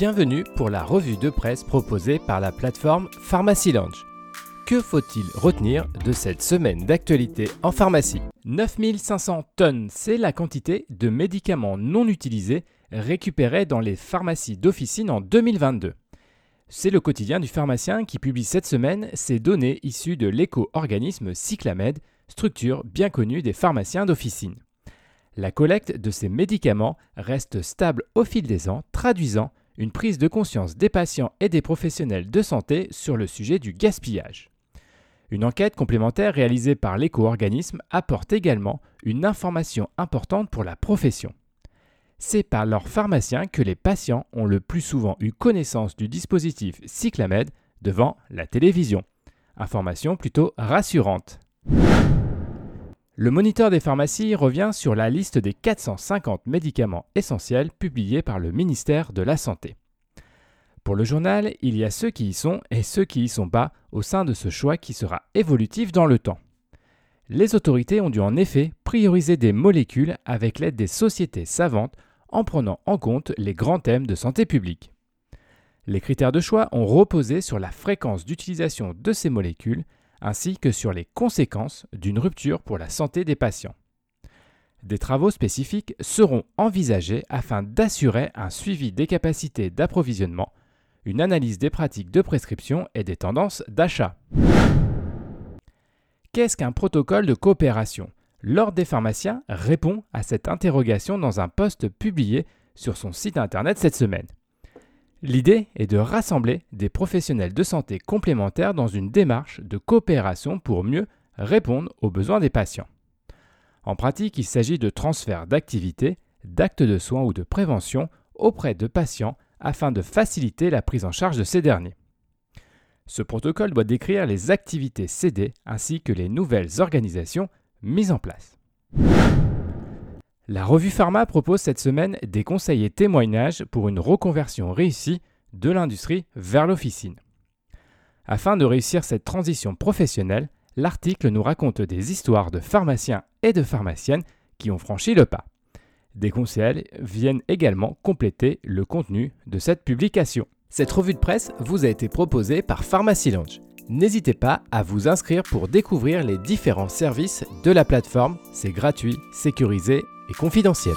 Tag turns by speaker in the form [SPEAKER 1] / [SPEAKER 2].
[SPEAKER 1] Bienvenue pour la revue de presse proposée par la plateforme Pharmacy Lounge. Que faut-il retenir de cette semaine d'actualité en pharmacie? 9500 tonnes, c'est la quantité de médicaments non utilisés récupérés dans les pharmacies d'officine en 2022. C'est le quotidien du pharmacien qui publie cette semaine ces données issues de l'éco-organisme Cyclamed, structure bien connue des pharmaciens d'officine. La collecte de ces médicaments reste stable au fil des ans, traduisant une prise de conscience des patients et des professionnels de santé sur le sujet du gaspillage. Une enquête complémentaire réalisée par l'éco-organisme apporte également une information importante pour la profession. C'est par leurs pharmaciens que les patients ont le plus souvent eu connaissance du dispositif Cyclamed devant la télévision. Information plutôt rassurante. Le moniteur des pharmacies revient sur la liste des 450 médicaments essentiels publiés par le ministère de la Santé. Pour le journal, il y a ceux qui y sont et ceux qui y sont pas au sein de ce choix qui sera évolutif dans le temps. Les autorités ont dû en effet prioriser des molécules avec l'aide des sociétés savantes en prenant en compte les grands thèmes de santé publique. Les critères de choix ont reposé sur la fréquence d'utilisation de ces molécules ainsi que sur les conséquences d'une rupture pour la santé des patients. Des travaux spécifiques seront envisagés afin d'assurer un suivi des capacités d'approvisionnement, une analyse des pratiques de prescription et des tendances d'achat. Qu'est-ce qu'un protocole de coopération? L'Ordre des pharmaciens répond à cette interrogation dans un post publié sur son site internet cette semaine. L'idée est de rassembler des professionnels de santé complémentaires dans une démarche de coopération pour mieux répondre aux besoins des patients. En pratique, il s'agit de transfert d'activités, d'actes de soins ou de prévention auprès de patients afin de faciliter la prise en charge de ces derniers. Ce protocole doit décrire les activités cédées ainsi que les nouvelles organisations mises en place. La revue Pharma propose cette semaine des conseils et témoignages pour une reconversion réussie de l'industrie vers l'officine. Afin de réussir cette transition professionnelle, l'article nous raconte des histoires de pharmaciens et de pharmaciennes qui ont franchi le pas. Des conseils viennent également compléter le contenu de cette publication. Cette revue de presse vous a été proposée par Pharmacy Lounge. N'hésitez pas à vous inscrire pour découvrir les différents services de la plateforme. C'est gratuit, sécurisé confidentiel.